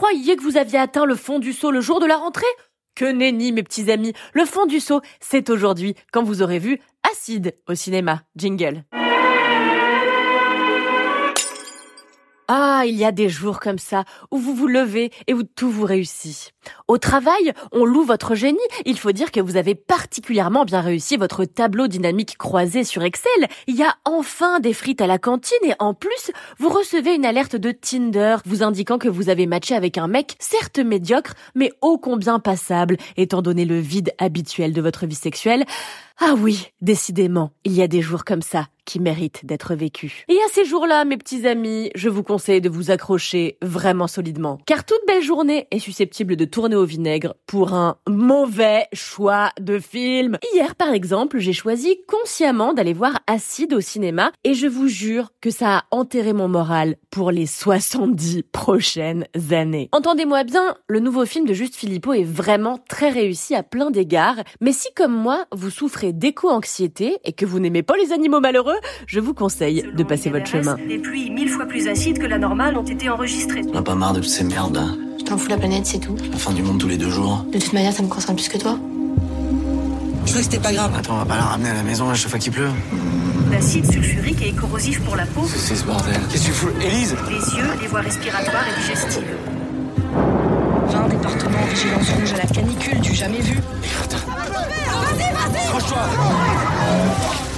croyiez que vous aviez atteint le fond du seau le jour de la rentrée? Que nenni, mes petits amis. Le fond du seau, c'est aujourd'hui, quand vous aurez vu Acide au cinéma. Jingle. Ah, il y a des jours comme ça où vous vous levez et où tout vous réussit. Au travail, on loue votre génie. Il faut dire que vous avez particulièrement bien réussi votre tableau dynamique croisé sur Excel. Il y a enfin des frites à la cantine et en plus, vous recevez une alerte de Tinder vous indiquant que vous avez matché avec un mec certes médiocre, mais ô combien passable, étant donné le vide habituel de votre vie sexuelle. Ah oui, décidément, il y a des jours comme ça qui d'être vécus. Et à ces jours-là, mes petits amis, je vous conseille de vous accrocher vraiment solidement. Car toute belle journée est susceptible de tourner au vinaigre pour un mauvais choix de film. Hier, par exemple, j'ai choisi consciemment d'aller voir Acide au cinéma et je vous jure que ça a enterré mon moral pour les 70 prochaines années. Entendez-moi bien, le nouveau film de Juste Philippot est vraiment très réussi à plein d'égards, mais si comme moi, vous souffrez d'éco-anxiété et que vous n'aimez pas les animaux malheureux, je vous conseille de passer votre chemin. Les pluies mille fois plus acides que la normale ont été enregistrées. On a pas marre de toutes ces merdes là. Je t'en fous la planète, c'est tout. La fin du monde tous les deux jours. De toute manière, ça me concerne plus que toi. Je crois que c'était pas grave. Attends, on va pas la ramener à la maison à chaque fois qu'il pleut. L'acide sulfurique est corrosif pour la peau, C'est ce bordel. Qu'est-ce que tu fous Élise? Les yeux, les voies respiratoires et digestives. 20 départements en vigilance rouge à la canicule du jamais vu.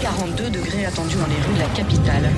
42 degrés attendus dans les rues de la capitale.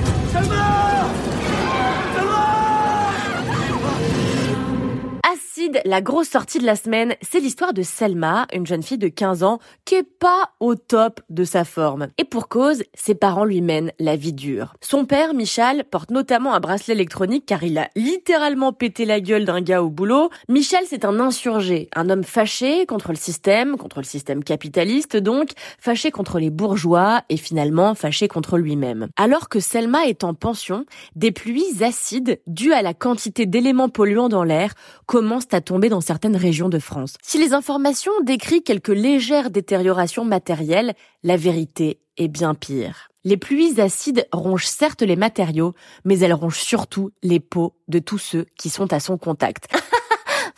La grosse sortie de la semaine, c'est l'histoire de Selma, une jeune fille de 15 ans qui est pas au top de sa forme. Et pour cause, ses parents lui mènent la vie dure. Son père, Michel, porte notamment un bracelet électronique car il a littéralement pété la gueule d'un gars au boulot. Michel, c'est un insurgé, un homme fâché contre le système, contre le système capitaliste donc, fâché contre les bourgeois et finalement fâché contre lui-même. Alors que Selma est en pension, des pluies acides dues à la quantité d'éléments polluants dans l'air commencent à dans certaines régions de France. Si les informations décrivent quelques légères détériorations matérielles, la vérité est bien pire. Les pluies acides rongent certes les matériaux, mais elles rongent surtout les peaux de tous ceux qui sont à son contact.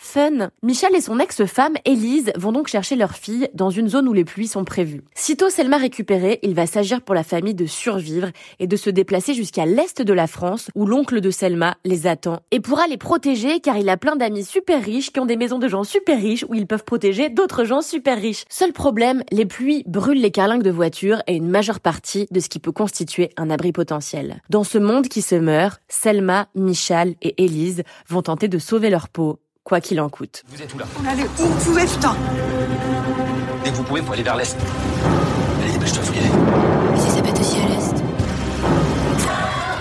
Fun. Michel et son ex-femme, Élise, vont donc chercher leur fille dans une zone où les pluies sont prévues. Sitôt Selma récupérée, il va s'agir pour la famille de survivre et de se déplacer jusqu'à l'est de la France où l'oncle de Selma les attend et pourra les protéger car il a plein d'amis super riches qui ont des maisons de gens super riches où ils peuvent protéger d'autres gens super riches. Seul problème, les pluies brûlent les carlingues de voitures et une majeure partie de ce qui peut constituer un abri potentiel. Dans ce monde qui se meurt, Selma, Michal et Élise vont tenter de sauver leur peau quoi qu'il en coûte. Vous êtes où là On allait où vous pouvez, putain Dès que vous pouvez, faut aller vers l'est. Allez, dépêche-toi, faut y aller. Mais si ça pète aussi à l'est.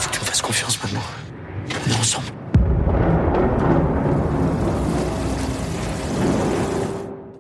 Faut que tu me fasses confiance maintenant. On est ensemble.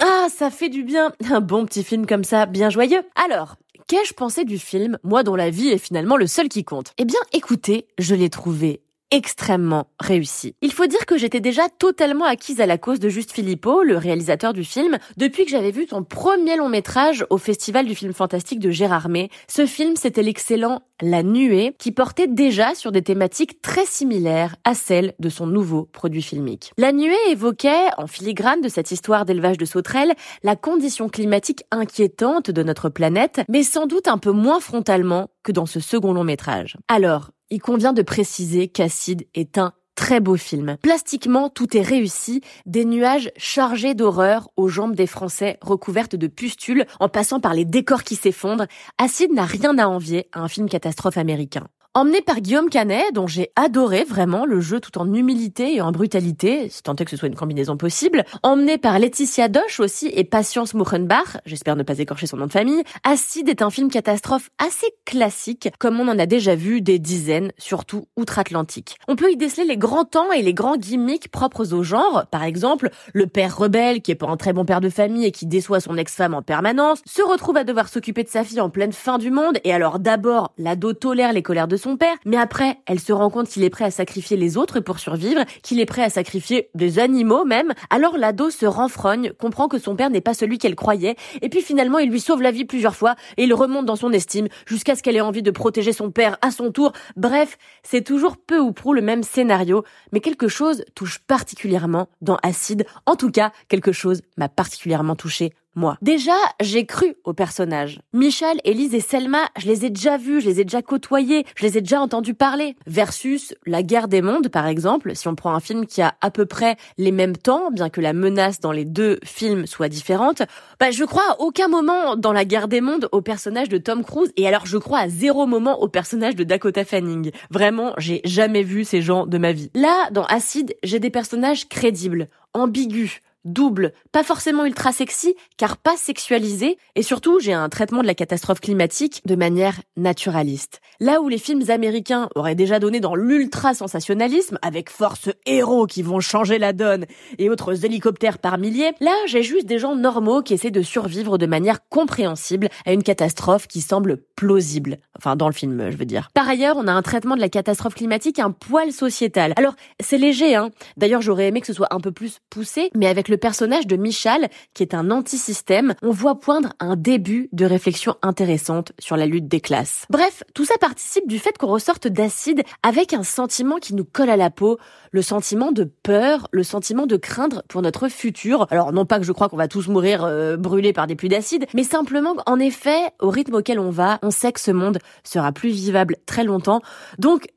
Ah, ça fait du bien. Un bon petit film comme ça, bien joyeux. Alors, qu'ai-je pensé du film, moi dont la vie est finalement le seul qui compte? Eh bien, écoutez, je l'ai trouvé extrêmement réussi. Il faut dire que j'étais déjà totalement acquise à la cause de Juste Philippot, le réalisateur du film, depuis que j'avais vu son premier long métrage au Festival du film fantastique de Gérard May. Ce film, c'était l'excellent La Nuée, qui portait déjà sur des thématiques très similaires à celles de son nouveau produit filmique. La Nuée évoquait, en filigrane de cette histoire d'élevage de sauterelles, la condition climatique inquiétante de notre planète, mais sans doute un peu moins frontalement que dans ce second long métrage. Alors, il convient de préciser qu'Acide est un très beau film. Plastiquement, tout est réussi, des nuages chargés d'horreur aux jambes des Français recouvertes de pustules en passant par les décors qui s'effondrent. Acide n'a rien à envier à un film catastrophe américain. Emmené par Guillaume Canet, dont j'ai adoré vraiment le jeu tout en humilité et en brutalité, si tant que ce soit une combinaison possible. Emmené par Laetitia Doche aussi et Patience Muchenbach, j'espère ne pas écorcher son nom de famille. Acide est un film catastrophe assez classique, comme on en a déjà vu des dizaines, surtout outre-Atlantique. On peut y déceler les grands temps et les grands gimmicks propres au genre. Par exemple, le père rebelle, qui est pas un très bon père de famille et qui déçoit son ex-femme en permanence, se retrouve à devoir s'occuper de sa fille en pleine fin du monde, et alors d'abord, l'ado tolère les colères de son mais après, elle se rend compte qu'il est prêt à sacrifier les autres pour survivre, qu'il est prêt à sacrifier des animaux même. Alors l'ado se renfrogne, comprend que son père n'est pas celui qu'elle croyait, et puis finalement il lui sauve la vie plusieurs fois, et il remonte dans son estime, jusqu'à ce qu'elle ait envie de protéger son père à son tour. Bref, c'est toujours peu ou prou le même scénario, mais quelque chose touche particulièrement dans Acide. En tout cas, quelque chose m'a particulièrement touché moi. Déjà, j'ai cru aux personnages. Michel, Élise et Selma, je les ai déjà vus, je les ai déjà côtoyés, je les ai déjà entendus parler. Versus La guerre des mondes, par exemple, si on prend un film qui a à peu près les mêmes temps, bien que la menace dans les deux films soit différente, bah, je crois à aucun moment dans La guerre des mondes au personnage de Tom Cruise, et alors je crois à zéro moment au personnage de Dakota Fanning. Vraiment, j'ai jamais vu ces gens de ma vie. Là, dans Acide, j'ai des personnages crédibles, ambigus, double, pas forcément ultra sexy, car pas sexualisé, et surtout j'ai un traitement de la catastrophe climatique de manière naturaliste. Là où les films américains auraient déjà donné dans l'ultra sensationnalisme, avec force héros qui vont changer la donne et autres hélicoptères par milliers, là j'ai juste des gens normaux qui essaient de survivre de manière compréhensible à une catastrophe qui semble plausible. Enfin dans le film je veux dire. Par ailleurs on a un traitement de la catastrophe climatique un poil sociétal. Alors c'est léger hein. D'ailleurs j'aurais aimé que ce soit un peu plus poussé, mais avec le le personnage de Michal, qui est un anti-système, on voit poindre un début de réflexion intéressante sur la lutte des classes. Bref, tout ça participe du fait qu'on ressorte d'acide avec un sentiment qui nous colle à la peau, le sentiment de peur, le sentiment de craindre pour notre futur. Alors non pas que je crois qu'on va tous mourir euh, brûlés par des pluies d'acide, mais simplement en effet, au rythme auquel on va, on sait que ce monde sera plus vivable très longtemps. Donc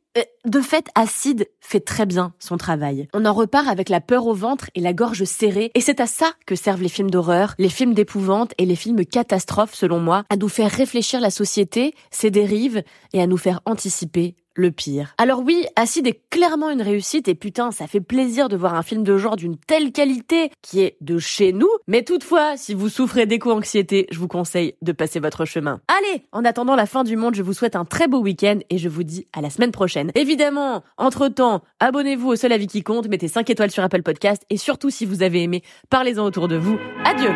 de fait, Acide fait très bien son travail. On en repart avec la peur au ventre et la gorge serrée, et c'est à ça que servent les films d'horreur, les films d'épouvante et les films catastrophes, selon moi, à nous faire réfléchir la société, ses dérives, et à nous faire anticiper le pire. Alors oui, Acide est clairement une réussite et putain, ça fait plaisir de voir un film de genre d'une telle qualité qui est de chez nous. Mais toutefois, si vous souffrez d'éco-anxiété, je vous conseille de passer votre chemin. Allez, en attendant la fin du monde, je vous souhaite un très beau week-end et je vous dis à la semaine prochaine. Évidemment, entre-temps, abonnez-vous au seul avis qui compte, mettez 5 étoiles sur Apple Podcast et surtout si vous avez aimé, parlez-en autour de vous. Adieu